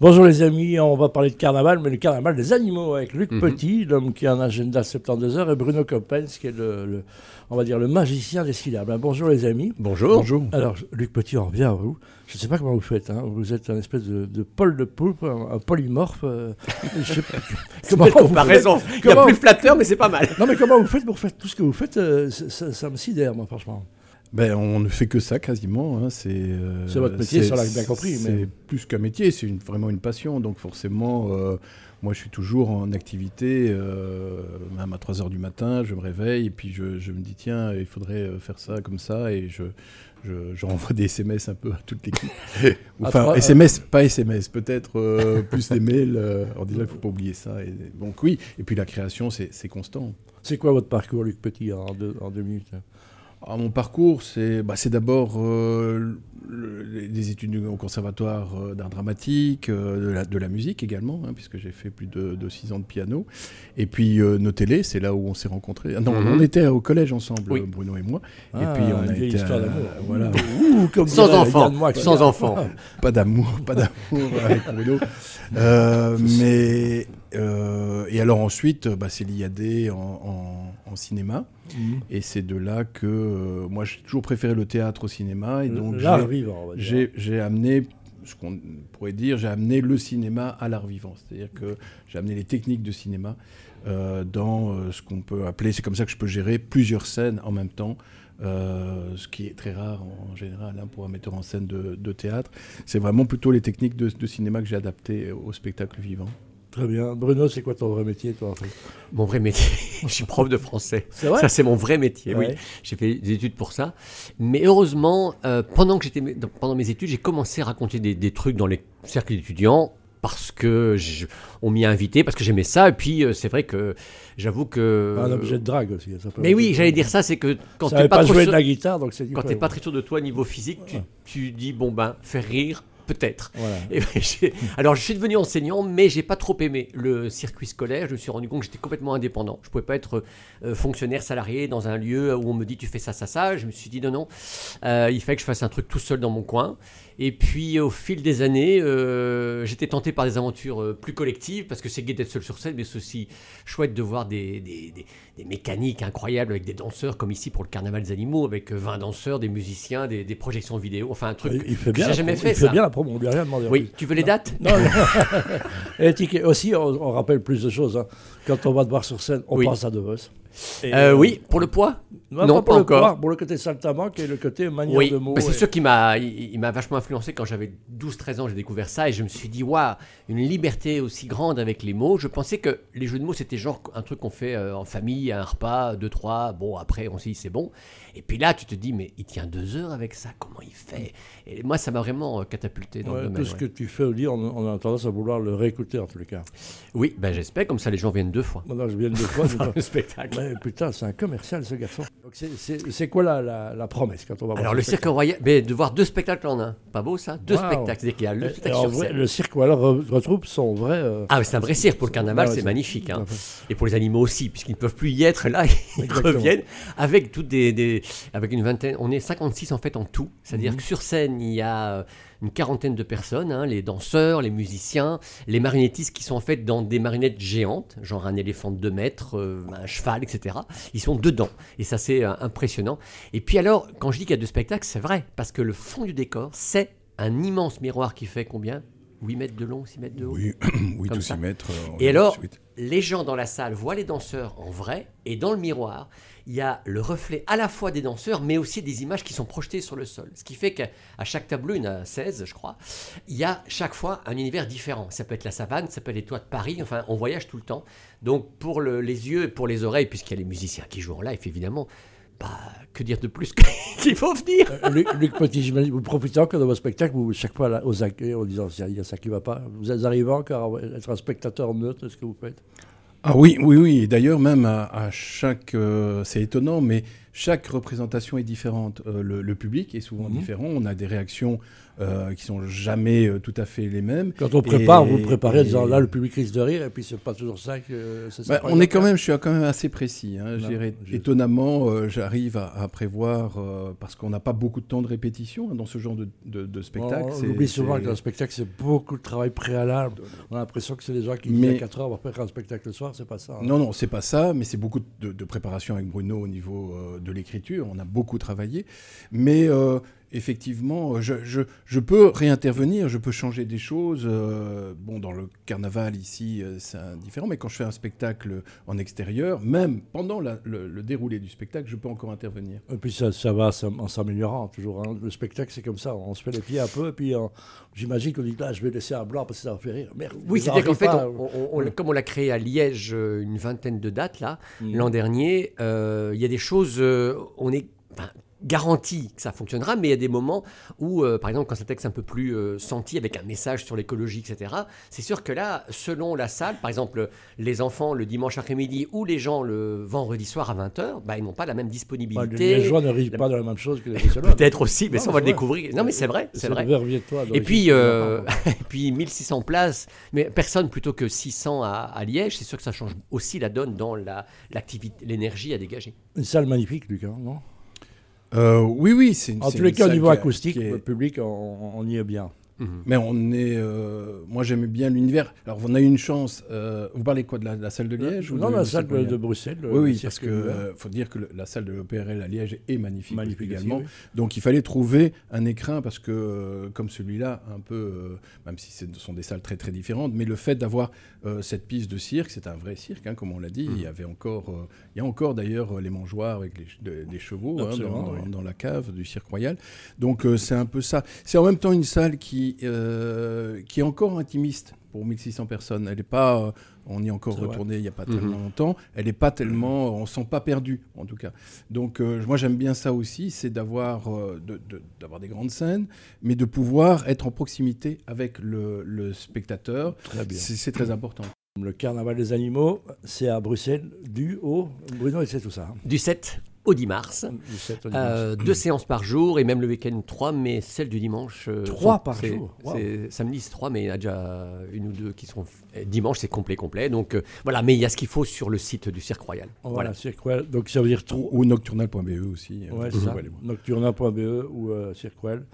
Bonjour les amis, on va parler de carnaval, mais le carnaval des animaux avec Luc Mhm. Petit, l'homme qui a un agenda 72 heures, et Bruno Coppens, qui est le, le- on va dire le magicien des syllabes. Bonjour les amis. Bonjour. Bonjour. Alors Luc Petit, on revient à vous. Je ne sais pas comment vous faites. hein. Vous êtes un espèce de, de pôle de poulpe, un, un polymorphe. euh, je sais pas- comment vous comparaison. faites- Il y a plus flatteur, mais c'est pas mal. Non mais comment vous faites pour faire tout ce que vous faites euh, ça me sidère, moi, franchement. Ben, on ne fait que ça quasiment. hein, C'est euh, C'est votre métier, ça, l'a bien compris, C'est mais- plus qu'un métier, c'est une- vraiment une passion. Donc forcément, euh, moi je suis toujours en activité, euh, même à 3 heures du matin, je me réveille et puis je, je me dis tiens, il faudrait faire ça comme ça et je, je, je renvoie des SMS un peu à toute l'équipe. Enfin, SMS, pas SMS, peut-être euh, plus des mails euh, en disant il ne faut pas oublier ça. Et, donc oui, et puis la création, c'est c'est constant. C'est quoi votre parcours, Luc Petit, en deux, en deux minutes mon parcours, c'est bah, d'abord euh, le- des études au conservatoire euh, d'art dramatique, euh, de, la, de la musique également, hein, puisque j'ai fait plus de, de six ans de piano. Et puis euh, nos télés, c'est là où on s'est rencontrés. Ah, non, Mhm. on était au collège ensemble, Oui. Bruno et moi. Ah, et puis on a été, histoire euh, d'amour. voilà, Ouh, comme Sans enfant. Sans enfant. pas d'amour, pas d'amour avec Bruno. Euh, mais euh, et alors ensuite, bah, c'est l'IAD en, en- en cinéma. Mhm. Et c'est de là que euh, moi j'ai toujours préféré le théâtre au cinéma. Et donc L'art j'ai- amené ce qu'on pourrait dire, j'ai amené le cinéma à l'art vivant. C'est-à-dire que j'ai amené les techniques de cinéma euh, dans euh, ce qu'on peut appeler, c'est comme ça que je peux gérer plusieurs scènes en même temps. euh, ce qui est très rare en, en général hein, pour un metteur en scène de, de théâtre. C'est vraiment plutôt les techniques de, de cinéma que j'ai adaptées au spectacle vivant. Très bien. Bruno, c'est quoi ton vrai métier, toi, en fait? Mon vrai métier, je suis prof de français. C'est vrai? Ça, c'est mon vrai métier, oui. J'ai fait des études pour ça. Mais heureusement, euh, pendant que j'étais pendant mes études, j'ai commencé à raconter des, des trucs dans les cercles d'étudiants parce que je- on m'y a invité, parce que j'aimais ça. Et puis, euh, c'est vrai que j'avoue que. Un objet de drague aussi. ça peut- Mais oui, j'allais dire ça, c'est que quand tu pas, pas trop joué sûr- de la guitare, donc quand pas très sûr de toi niveau physique, tu, tu dis bon ben faire rire peut-être. Voilà. Ben, alors je suis devenu enseignant, mais j'ai pas trop aimé le circuit scolaire. Je me suis rendu compte que j'étais complètement indépendant. Je pouvais pas être euh, fonctionnaire salarié dans un lieu où on me dit tu fais ça, ça, ça. Je me suis dit non, non. Euh, il fallait que je fasse un truc tout seul dans mon coin. Et puis au fil des années, euh, j'étais tenté par des aventures plus collectives parce que c'est gai d'être seul sur scène, mais c'est aussi chouette de voir des, des, des- des mécaniques incroyables avec des danseurs comme ici pour le carnaval des animaux avec euh, 20 danseurs, des musiciens, des, projections vidéo, enfin un truc. Il, il fait que j'ai jamais fait Il fait ça. bien la promo. On lui a rien demandé. Oui, plus. tu veux les dates Non, non. Et aussi, on, on rappelle plus de choses. hein. Quand on va te voir sur scène, on Oui. pense à De Vos. Et, Euh, Oui, pour le poids? Non, Non, pas, pour pas le encore. poids, pour le côté saltamanque et le côté manière Oui, de mots. c'est et- sûr qu'il m'a, il, il m'a vachement influencé quand j'avais 12-13 ans, j'ai découvert ça et je me suis dit, waouh, une liberté aussi grande avec les mots. Je pensais que les jeux de mots, c'était genre un truc qu'on fait euh, en famille, à un repas, deux, trois, bon, après, on se dit, c'est bon. Et puis là, tu te dis, mais il tient deux heures avec ça, comment il fait? Et moi, ça m'a vraiment euh, catapulté dans Ouais, le domaine. tout ce ouais. que tu fais au lit, on, on a tendance à vouloir le réécouter en tous les cas. Oui, ben j'espère, comme ça les gens viennent deux fois. Maintenant, je viens de fois. Dans le spectacle. Mais putain, c'est un commercial ce garçon. C'est- c'est c'est quoi la, la, la promesse quand on va voir Alors le cirque royal, mais de voir deux spectacles en un, pas beau ça? Deux Wow. spectacles, c'est-à-dire qu'il y a le Et- spectacle et en sur vrai, scène. le cirque alors re- retrouve son vrai. euh, Ah, mais c'est un vrai cirque pour le carnaval, c'est c'est- magnifique. hein. Et pour les animaux aussi, puisqu'ils ne peuvent plus y être, là, ils Exactement. reviennent avec toutes des, des- avec une vingtaine, on est 56 en fait en tout. C'est-à-dire Mhm. que sur scène, il y a euh, une quarantaine de personnes, hein, les danseurs, les musiciens, les marionnettistes qui sont en fait dans des marionnettes géantes, genre un éléphant de 2 mètres, euh, un cheval, etc. Ils sont dedans. Et ça, c'est euh, impressionnant. Et puis alors, quand je dis qu'il y a deux spectacles, c'est vrai, parce que le fond du décor, c'est un immense miroir qui fait combien? 8 mètres de long, 6 mètres de haut Oui, oui ça. s'y mettre. euh, Et alors, les gens dans la salle voient les danseurs en vrai, et dans le miroir, il y a le reflet à la fois des danseurs, mais aussi des images qui sont projetées sur le sol. Ce qui fait qu'à chaque tableau, il y en a 16, je crois, il y a chaque fois un univers différent. Ça peut être la savane, ça peut être les toits de Paris, enfin, on voyage tout le temps. Donc, pour le- les yeux et pour les oreilles, puisqu'il y a les musiciens qui jouent en live, évidemment, bah, que dire de plus qu'il faut venir Euh, Luc, Luc Petit, j'imagine, vous profitez encore de vos spectacles, vous, chaque fois là, aux accueils, en disant il y a ça qui va pas. Vous êtes arrivé encore à être un spectateur neutre de ce que vous faites? Ah oui, oui, oui. Et d'ailleurs, même à, à chaque. euh, c'est étonnant, mais chaque représentation est différente. Euh, le, le public est souvent Mhm. différent. On a des réactions euh, qui sont jamais euh, tout à fait les mêmes. Quand on prépare, Et- vous préparez en disant là, le public risque de rire, et puis c'est pas toujours ça que c'est ça. Bah, on est quand même, je suis quand même assez précis. hein. Non, je- étonnamment, euh, j'arrive à, à prévoir euh, parce qu'on n'a pas beaucoup de temps de répétition hein, dans ce genre de, de- de spectacle. On, C'est- oublie souvent que dans le spectacle, c'est beaucoup de travail préalable. On a l'impression que c'est des gens qui Mais- disent à 4 heures, on va faire un spectacle le soir, c'est pas ça. hein. Non, non, c'est pas ça, mais c'est beaucoup de, de préparation avec Bruno au niveau euh, de l'écriture. On a beaucoup travaillé. Mais euh, effectivement, euh, je, je- je peux réintervenir, je peux changer des choses. euh, bon, dans le carnaval ici, euh, c'est différent, mais quand je fais un spectacle en extérieur, même pendant la- le, le déroulé du spectacle, je peux encore intervenir. Et puis ça, ça va s'am- en s'améliorant toujours. hein. Le spectacle, c'est comme ça. On se fait les pieds un peu, et puis j'imagine qu'on dit là, je vais laisser un blanc parce que ça va faire rire. Merde. Oui, ça c'est-à-dire qu'en fait, pas. on- on- on- Ouais. comme on l'a créé à Liège une vingtaine de dates là, Mm. l'an dernier, euh, il y a des choses, euh, on est enfin, garanti que ça fonctionnera, mais il y a des moments où, euh, par exemple, quand c'est un texte un peu plus euh, senti, avec un message sur l'écologie, etc., c'est sûr que là, selon la salle, par exemple, les enfants le dimanche après-midi ou les gens le vendredi soir à 20h, bah, ils n'ont pas la même Bah, disponibilité. les joie ne rient pas de la même chose que les. Peut-être aussi, mais Non, ça on va le découvrir. Non, mais c'est vrai, c'est vrai. toi, Et puis, euh, et puis 1600 places, mais personne plutôt que 600 à, à Liège, c'est sûr que ça change aussi la donne dans la- l'activité, l'énergie à dégager. Une salle magnifique, Luc, hein, non? Euh, oui, oui, c'est une En c'est tous les cas, au niveau acoustique, est- le public, on, on y est bien. Mais on est. euh, moi, j'aime bien l'univers. Alors, on a eu une chance. euh, vous parlez quoi de la, de la salle de Liège ou Non, de- la salle de, Bruxelles. le- Oui, parce euh, faut dire que le- la salle de l'OPRL à Liège est magnifique, Magnifique également. aussi, oui. Donc il fallait trouver un écrin parce que euh, comme celui-là, un peu, euh, même si ce sont des salles très très différentes, mais le fait d'avoir euh, cette piste de cirque, c'est un vrai cirque, hein, comme on l'a dit. Mmh. Il y avait encore, euh, il y a encore d'ailleurs euh, les mangeoires avec les, des chevaux hein, dans, dans- oui. dans la cave du cirque royal. Donc euh, c'est un peu ça. C'est en même temps une salle qui euh, qui est encore intimiste pour 1600 personnes. Elle n'est pas, euh, on y est encore C'est vrai. retourné il n'y a pas Mhm. tellement longtemps. Elle n'est pas tellement, on ne sent pas perdu en tout cas. Donc euh, moi j'aime bien ça aussi, c'est d'avoir euh, de- de- d'avoir des grandes scènes, mais de pouvoir être en proximité avec le, le spectateur. Très bien. C'est c'est très important. Le carnaval des animaux, c'est à Bruxelles, du au. Bruno, il sait tout ça. hein. Du 7 au 10 mars. Du 7 au dimanche. Euh, deux séances par jour et même le week-end trois, mais celle du dimanche. euh, Trois sont- par c'est- jour, wow. c'est- Samedi c'est trois, mais il y en a déjà une ou deux qui sont. euh, Dimanche c'est complet, complet. Donc euh, voilà, mais il y a ce qu'il faut sur le site du Cirque Royal. Voilà, Voilà. Cirque Royal. Donc ça veut dire trop. ou nocturnal.be aussi. euh, Ouais, vous c'est ça. pouvez aller voir. Nocturna.be ou euh, Cirque Royal.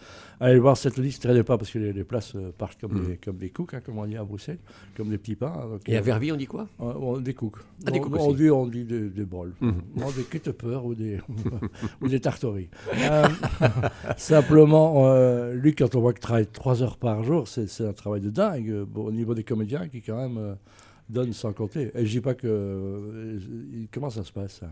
Allez voir cette liste, traînez pas parce que les, les places euh, partent comme, Mhm. des, comme des cooks, hein, comme on dit à Bruxelles, comme des petits pains. hein, donc, Et à euh, Verviers on dit quoi? on- des cooks. Ah, des on, cooks on aussi. dit, on dit des, des bols. Non, des ketupers ou des, ou des tartories. Euh, simplement, euh, lui, quand on voit qu'il travaille trois heures par jour, c'est un travail de dingue au niveau des comédiens qui, quand même, euh, donnent sans compter. Et je dis pas que. comment ça se passe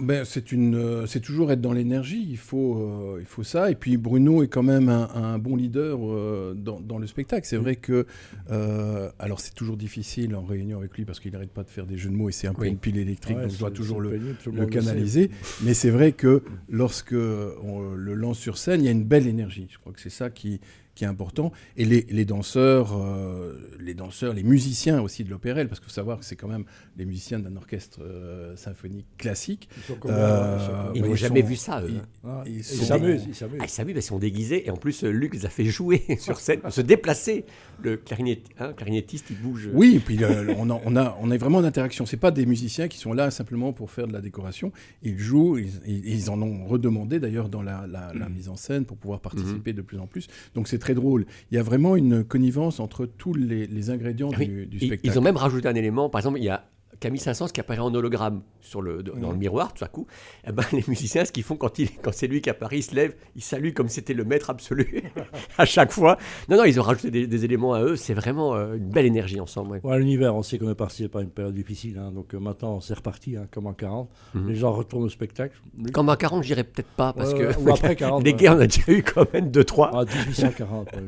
Ben, c'est une, euh, c'est toujours être dans l'énergie. Il faut, euh, il faut ça. Et puis Bruno est quand même un, un bon leader euh, dans, dans le spectacle. C'est vrai que, euh, alors c'est toujours difficile en réunion avec lui parce qu'il n'arrête pas de faire des jeux de mots et c'est un peu Oui. une pile électrique, Ouais, donc je dois toujours le, pénible, le canaliser. Mais c'est vrai que lorsque on le lance sur scène, il y a une belle énergie. Je crois que c'est ça qui, qui est important. Et les, les danseurs, euh, les danseurs, les musiciens aussi de l'OPRL, parce qu'il faut savoir que c'est quand même les musiciens d'un orchestre euh, symphonique classique. Ils Euh, n'ont ils jamais sont- vu ça. eux. ils- Ah, ils s'amusent, ils s'amusent. Ah, ils s'amusent, ils sont déguisés. Et en plus, euh, Luc les a fait jouer sur scène, se déplacer. Le clarinet, hein, clarinettiste, il bouge. Oui, et puis euh, on, a, on, a, on a vraiment d'interaction. C'est pas des musiciens qui sont là simplement pour faire de la décoration. Ils jouent, ils, ils- ils en ont redemandé d'ailleurs dans la, la- la mise en scène pour pouvoir participer de plus en plus. Donc c'est très drôle. Il y a vraiment une connivence entre tous les, les ingrédients Oui, du, du spectacle. ils ont même rajouté un élément. Par exemple, il y a Camille Saint-Saëns qui apparaît en hologramme sur le, dans le miroir, tout à coup. Eh ben, les musiciens, ce qu'ils font quand, il- quand c'est lui qui apparaît, ils se lèvent, ils saluent comme si c'était le maître absolu à chaque fois. Non, non, ils ont rajouté des, des éléments à eux. C'est vraiment euh, une belle énergie ensemble. ouais. Ouais, L'univers, on sait qu'on est passé par une période difficile, hein, donc euh, maintenant c'est reparti, hein, comme en 40. Mhm. Les gens retournent au spectacle. Comme en 40, je dirais peut-être pas, parce Ouais, que ou après 40. les guerres, on a déjà eu quand même deux, trois. Ah, 1840. ouais.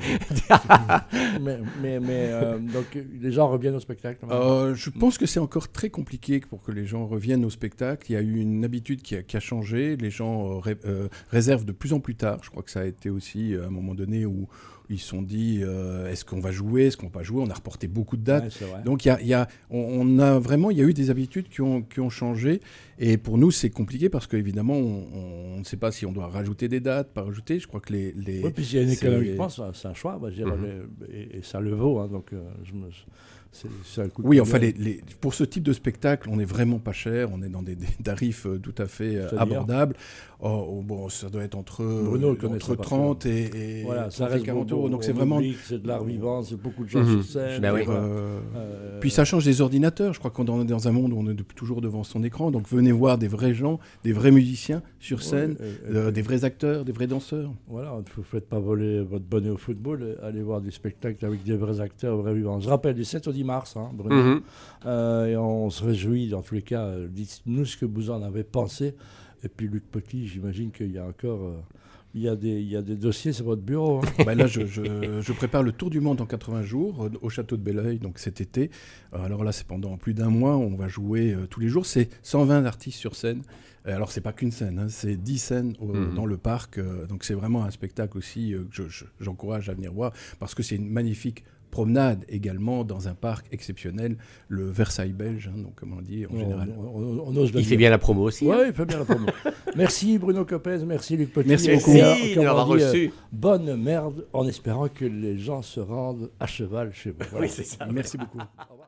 mais mais, mais, euh, donc les gens reviennent au spectacle. Euh, je pense que c'est encore très compliqué pour que les gens reviennent au spectacle. Il y a eu une habitude qui a, qui a changé. Les gens euh, ré- euh, réservent de plus en plus tard. Je crois que ça a été aussi euh, à un moment donné où ils se sont dit euh, est-ce qu'on va jouer, est-ce qu'on va pas jouer? On a reporté beaucoup de dates. Ouais. Donc il y a, il y a- on, on a vraiment, il y a eu des habitudes qui ont, qui ont changé Et pour nous, c'est compliqué parce qu'évidemment, on, ne sait pas si on doit rajouter des dates, pas rajouter. Je crois que les. les Oui, puis il y a une c'est- économiquement, c'est un- c'est un choix, bah, Mhm. mais- et, et ça le vaut. hein, donc, euh, je me- c'est c'est un coup de Oui, enfin, dans- les, les- pour ce type de spectacle, on n'est vraiment pas cher. On est dans des, des tarifs euh, tout à fait euh, abordables. Oh, oh, bon, ça doit être entre, Bruno entre par 30 et, et Voilà, 30 ça reste 40 beau, euros. Donc on c'est vraiment. C'est de l'art vivant, c'est beaucoup de gens Mhm. sur scène. Ben oui. euh, euh, Puis ça change des ordinateurs. Je crois qu'on est dans un monde où on est toujours devant son écran. Donc venez voir des vrais gens, des vrais musiciens sur scène, ouais, et- et- euh, des vrais acteurs, des vrais danseurs. Voilà, ne vous faites pas voler votre bonnet au football, allez voir des spectacles avec des vrais acteurs, vrais vivants. Je rappelle, du 7 au 10 mars, hein, Bruno. Mhm. Euh, et on se réjouit, dans tous les cas, euh, dites-nous ce que vous en avez pensé. Et puis Luc Petit, j'imagine qu'il y a encore... il, y a des, il y a des dossiers sur votre bureau. hein. Bah là, je, je- je prépare le tour du monde en 80 jours euh, au château de Belleuil, donc cet été. Euh, alors là, c'est pendant plus d'un mois. On va jouer euh, tous les jours. C'est 120 artistes sur scène. Alors, c'est pas qu'une scène, hein, c'est 10 scènes au- Mhm. dans le parc. euh, donc, c'est vraiment un spectacle aussi euh, que je- je- j'encourage à venir voir parce que c'est une magnifique promenade également dans un parc exceptionnel, le Versailles belge, hein, donc comme on dit en On, général. on- on- on ose Il fait dire. bien la promo aussi. hein. Oui, il fait bien la promo. merci Bruno Copez, merci Luc Petit. Merci beaucoup. Euh, reçu. bonne merde, en espérant que les gens se rendent à cheval chez vous. Voilà. Oui, c'est ça. Merci beaucoup.